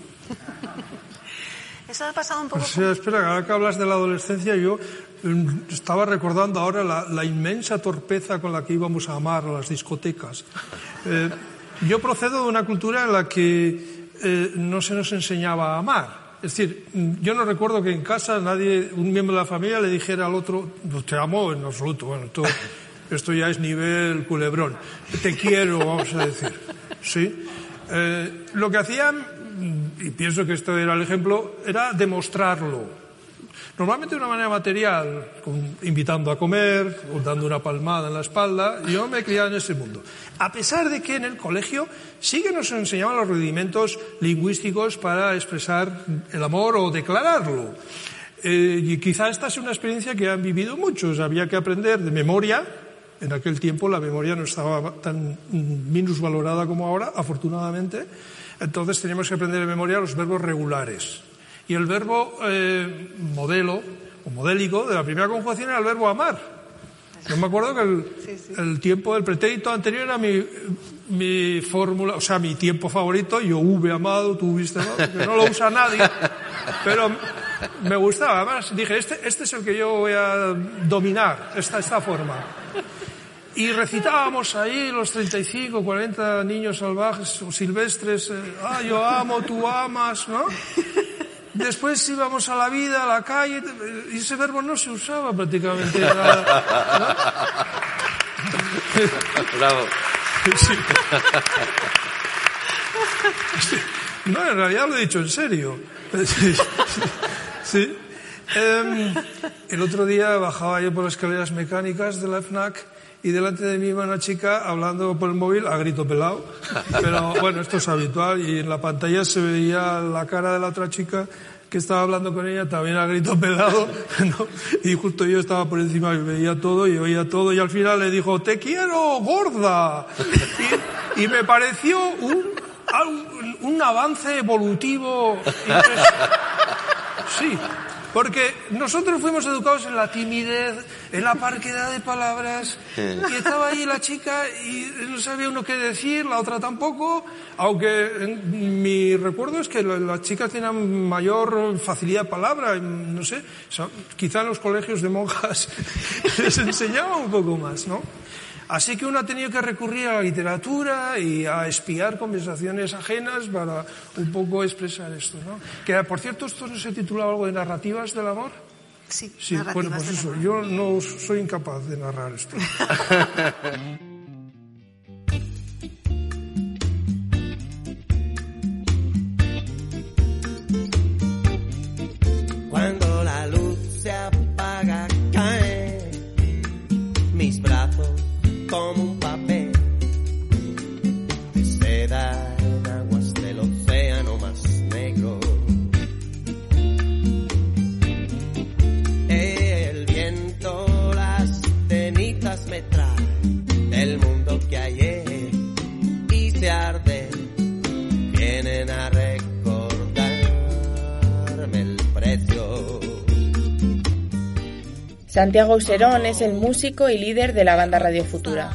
S3: Eso ha pasado un poco.
S5: Sí, espera, ahora que hablas de la adolescencia, yo mm, estaba recordando ahora la, inmensa torpeza con la que íbamos a amar a las discotecas. Eh, yo procedo de una cultura en la que eh, no se nos enseñaba a amar. Es decir, mm, yo no recuerdo que en casa nadie, un miembro de la familia, le dijera al otro, no te amo en absoluto. Bueno, esto, ya es nivel culebrón. Te quiero, vamos a decir. ¿Sí? Eh, lo que hacían y pienso que esto era el ejemplo, era demostrarlo. Normalmente de una manera material, invitando a comer, o dando una palmada en la espalda, yo me he en ese mundo. A pesar de que en el colegio sí que nos enseñaban los rudimentos lingüísticos para expresar el amor o declararlo. Eh, y quizá esta sea una experiencia que han vivido muchos. Había que aprender de memoria. En aquel tiempo la memoria no estaba tan minusvalorada como ahora, afortunadamente entonces teníamos que aprender de memoria los verbos regulares. Y el verbo eh, modelo o modélico de la primera conjugación era el verbo amar. Yo me acuerdo que el, tiempo del pretérito anterior era mi, mi fórmula, o sea, mi tiempo favorito. Yo hube amado, tú hubiste amado, que no lo usa nadie. Pero me gustaba. Además, dije, este, este es el que yo voy a dominar, esta, esta forma. Y recitábamos ahí los 35, 40 niños salvajes o silvestres, eh, ah, yo amo, tú amas, ¿no? Después íbamos a la vida, a la calle, y ese verbo no se usaba prácticamente nada.
S4: Bravo.
S5: No, en realidad lo he dicho en serio. Sí. Em, el otro día bajaba yo por las escaleras mecánicas de la FNAC y delante de mí iba una chica hablando por el móvil a grito pelado. Pero bueno, esto es habitual y en la pantalla se veía la cara de la otra chica que estaba hablando con ella también a grito pelado, y justo yo estaba por encima y veía todo y oía todo y al final le dijo, te quiero, gorda. Y, me pareció un, un, avance evolutivo. Sí, Porque nosotros fuimos educados en la timidez, en la parquedad de palabras, y estaba ahí la chica y no sabía uno qué decir, la otra tampoco, aunque mi recuerdo es que las chicas tenían mayor facilidad de palabra, no sé, quizá en los colegios de monjas les enseñaba un poco más, ¿no? Así que uno ha tenido que recurrir a la literatura y a espiar conversaciones ajenas para un poco expresar esto, ¿no? Que, por cierto, esto no se titulaba algo de narrativas del amor.
S3: Sí,
S5: sí bueno, pues eso, yo no soy incapaz de narrar esto.
S1: Santiago Userón es el músico y líder de la banda Radio Futura.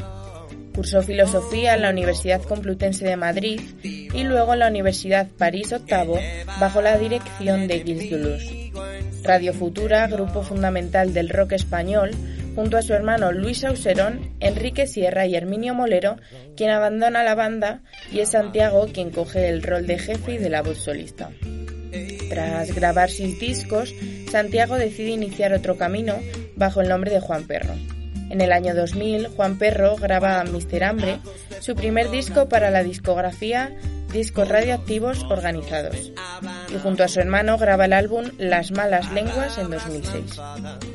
S1: Cursó filosofía en la Universidad Complutense de Madrid y luego en la Universidad París VIII bajo la dirección de Gilles Deleuze. Radio Futura, grupo fundamental del rock español, junto a su hermano Luis Auserón, Enrique Sierra y Herminio Molero, quien abandona la banda y es Santiago quien coge el rol de jefe y de la voz solista. Tras grabar seis discos, Santiago decide iniciar otro camino bajo el nombre de Juan Perro. En el año 2000, Juan Perro graba Mister Hambre, su primer disco para la discografía Discos Radioactivos Organizados, y junto a su hermano graba el álbum Las Malas Lenguas en 2006.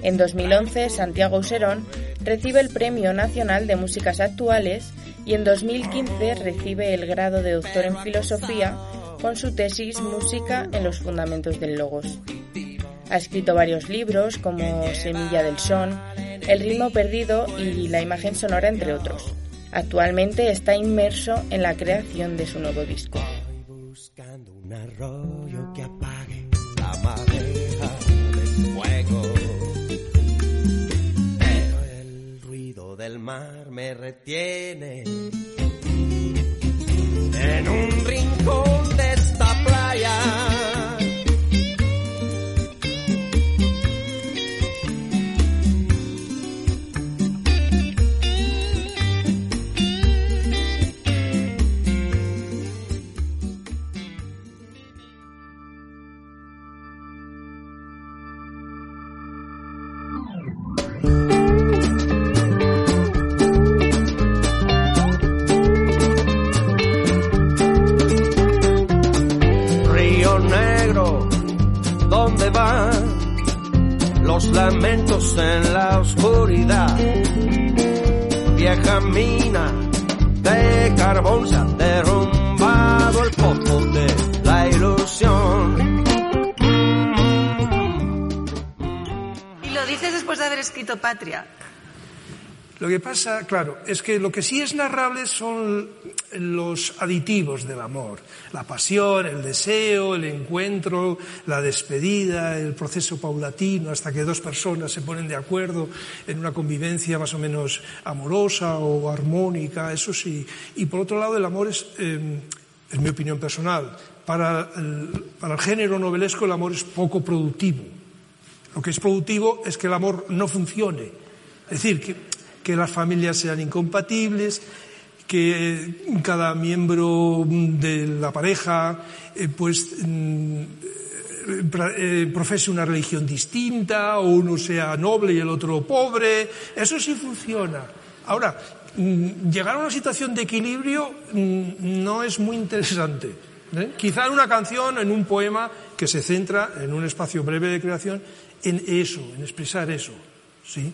S1: En 2011, Santiago Userón recibe el Premio Nacional de Músicas Actuales y en 2015 recibe el grado de doctor en Filosofía con su tesis Música en los Fundamentos del Logos. Ha escrito varios libros como Semilla del Son, El ritmo perdido y La imagen sonora, entre otros. Actualmente está inmerso en la creación de su nuevo disco.
S2: del mar me retiene en un rincón de esta playa.
S5: Que pasa, claro, es que lo que sí es narrable son los aditivos del amor. La pasión, el deseo, el encuentro, la despedida, el proceso paulatino hasta que dos personas se ponen de acuerdo en una convivencia más o menos amorosa o armónica, eso sí. Y por otro lado, el amor es, eh, en mi opinión personal, para el, para el género novelesco el amor es poco productivo. Lo que es productivo es que el amor no funcione. Es decir, que que las familias sean incompatibles, que cada miembro de la pareja eh, pues mm, eh, profese una religión distinta, o uno sea noble y el otro pobre, eso sí funciona. Ahora, mm, llegar a una situación de equilibrio mm, no es muy interesante. ¿eh? Quizá en una canción, en un poema que se centra en un espacio breve de creación en eso, en expresar eso. ¿sí?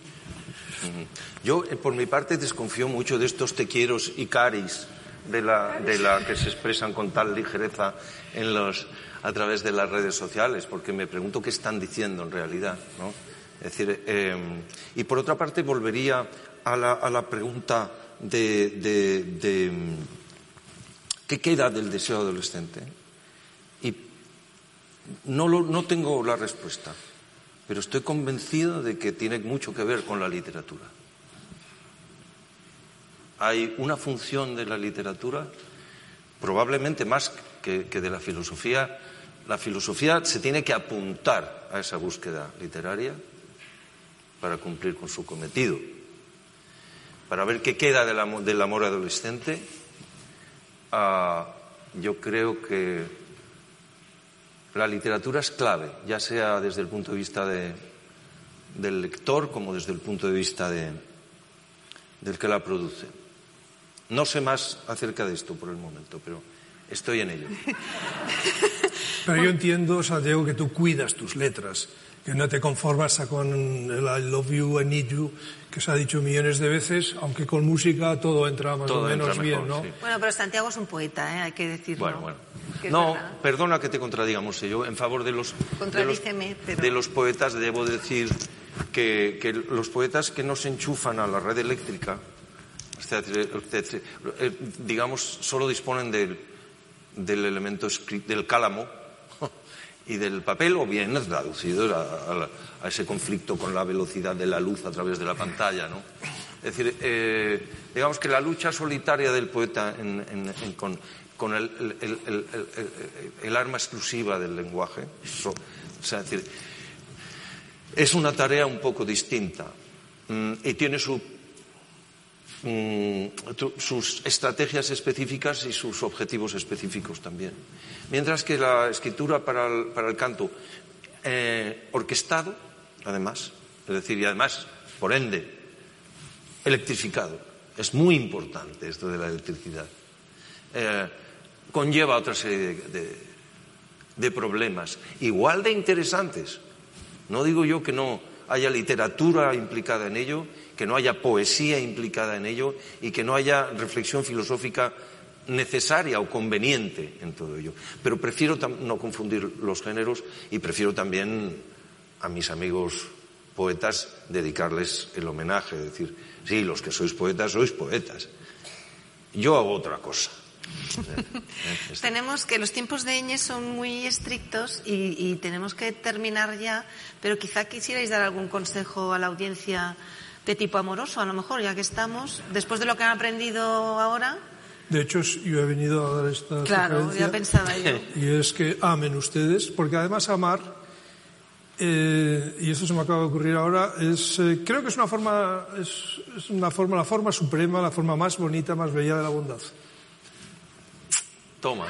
S4: Yo, eh, por mi parte, desconfío mucho de estos te quieros y caris de la, de la que se expresan con tal ligereza en los, a través de las redes sociales, porque me pregunto qué están diciendo en realidad. ¿no? Es decir, eh, y por otra parte, volvería a la, a la pregunta de, de, de qué queda del deseo adolescente. Y no, lo, no tengo la respuesta. Pero estoy convencido de que tiene mucho que ver con la literatura. Hay una función de la literatura, probablemente más que, de la filosofía. La filosofía se tiene que apuntar a esa búsqueda literaria para cumplir con su cometido, para ver qué queda del amor, adolescente. Ah, yo creo que la literatura es clave, ya sea desde el punto de vista del lector como desde el punto de vista del que la produce. No sé más acerca de esto por el momento, pero estoy en ello.
S5: Pero yo entiendo, Santiago, que tú cuidas tus letras, que no te conformas con el I love you, I need you, que se ha dicho millones de veces, aunque con música todo entra más o menos bien, ¿no?
S3: Bueno, pero Santiago es un poeta, ¿eh? hay que decirlo.
S4: Bueno, bueno. No, perdona que te contradigamos, yo en favor de los, de los, poetas debo decir que, los poetas que no se enchufan a la red eléctrica, eh, digamos, solo disponen del, del elemento del cálamo y del papel o bien traducido a, ese conflicto con la velocidad de la luz a través de la pantalla. ¿no? Es decir, eh, digamos que la lucha solitaria del poeta con, el, arma exclusiva del lenguaje, decir, es una tarea un poco distinta mm, y tiene su sus estrategias específicas y sus objetivos específicos también. Mientras que la escritura para el, canto, eh, orquestado, además, es decir, y además, por ende, electrificado, es muy importante esto de la electricidad, eh, conlleva otra serie de problemas, igual de interesantes. No digo yo que no haya literatura implicada en ello, que no haya poesía implicada en ello y que no haya reflexión filosófica necesaria o conveniente en todo ello. Pero prefiero no confundir los géneros y prefiero también a mis amigos poetas dedicarles el homenaje, decir, sí, los que sois poetas sois poetas. Yo hago otra cosa.
S3: tenemos que los tiempos de Eñe son muy estrictos y, tenemos que terminar ya, pero quizá quisierais dar algún consejo a la audiencia de tipo amoroso, a lo mejor, ya que estamos, después de lo que han aprendido ahora.
S5: De hecho, yo he venido a dar esta
S3: Claro, ya pensaba yo.
S5: Y es que amen ustedes, porque además amar, eh, y eso se me acaba de ocurrir ahora, es, eh, creo que es una forma, es, es, una forma, la forma suprema, la forma más bonita, más bella de la bondad.
S4: Toma.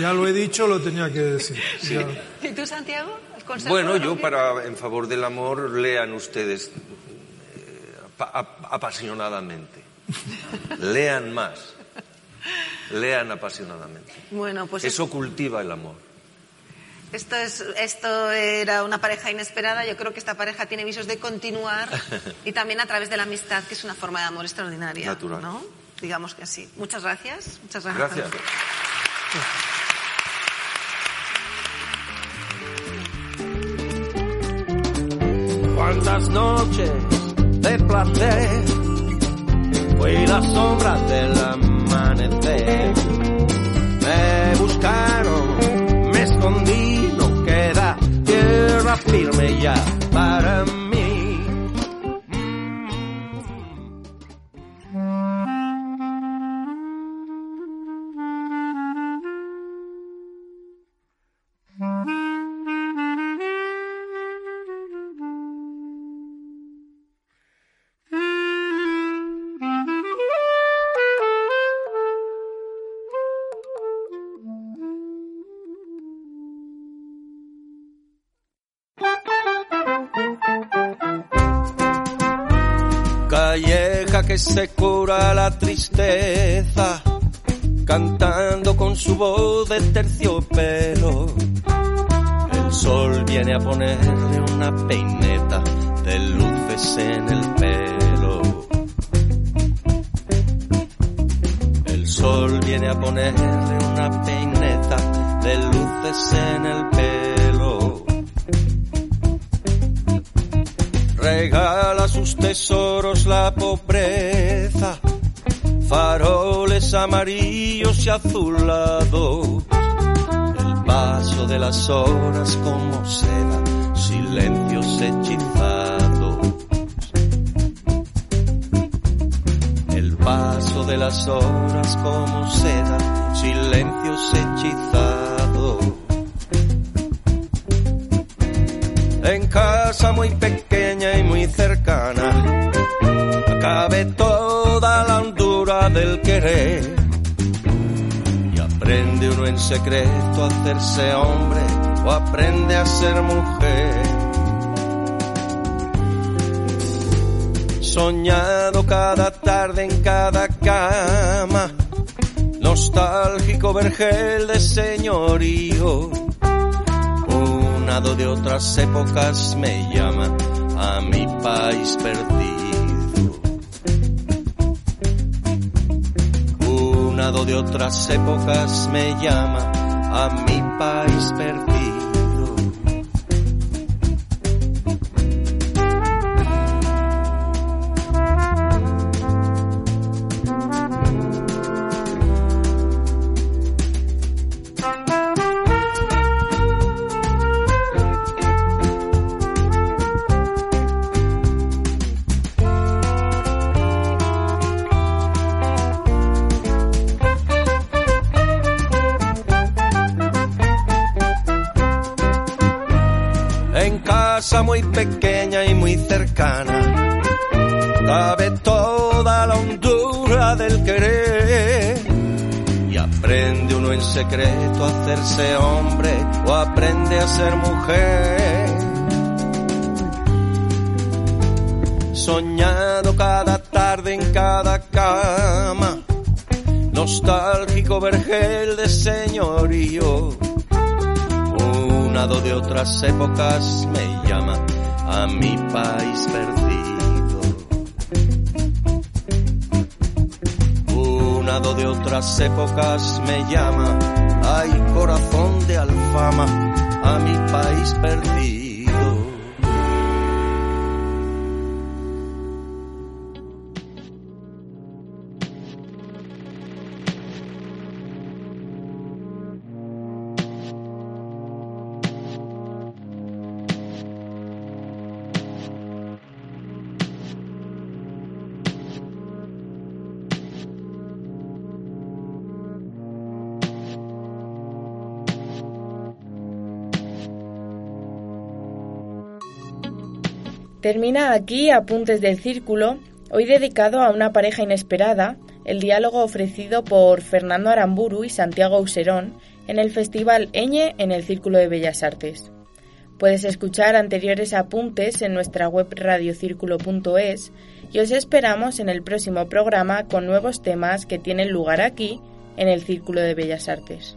S5: ya lo he dicho, lo tenía que decir.
S3: ¿Y tú, Santiago?
S4: Bueno, yo para en favor del amor lean ustedes eh, apasionadamente. lean más. Lean apasionadamente.
S3: Bueno, pues
S4: eso cultiva el amor.
S3: Esto, es, esto era una pareja inesperada. Yo creo que esta pareja tiene visos de continuar y también a través de la amistad, que es una forma de amor extraordinaria.
S4: Natural.
S3: ¿no? Digamos que así. Muchas gracias. Muchas gracias.
S4: Gracias.
S2: cuántas noches de placer fui la sombra del amanecer. Me buscaron, me escondí, no queda tierra firme ya se cura la tristeza, cantando con su voz de terciopelo. El sol viene a ponerle una peineta de luces en el pelo. El sol viene a ponerle una peineta de luces en el pelo. Regala sus tesoros la pobreza, faroles amarillos y azulados, el paso de las horas como seda,
S4: silencios hechizados. El paso de las horas como seda, silencios hechizados. Casa muy pequeña y muy cercana, cabe toda la hondura del querer Aprende uno en secreto a hacerse hombre o aprende a ser mujer. Soñado cada tarde en cada cama, nostálgico vergel de señorío. Hado de otras épocas me llama a mi país perdido. de otras épocas me llama a mi país perdido. Cabe toda la hondura del querer. Y aprende uno en secreto a hacerse hombre o aprende a ser mujer. Soñado cada tarde en cada cama, nostálgico vergel de señorío de otras épocas me llama a mi país perdido. De otras épocas me llama, ay corazón de alfama, a mi país perdido.
S1: Termina aquí Apuntes del Círculo, hoy dedicado a una pareja inesperada, el diálogo ofrecido por Fernando Aramburu y Santiago Userón en el Festival Eñe en el Círculo de Bellas Artes. Puedes escuchar anteriores apuntes en nuestra web radiocírculo.es y os esperamos en el próximo programa con nuevos temas que tienen lugar aquí en el Círculo de Bellas Artes.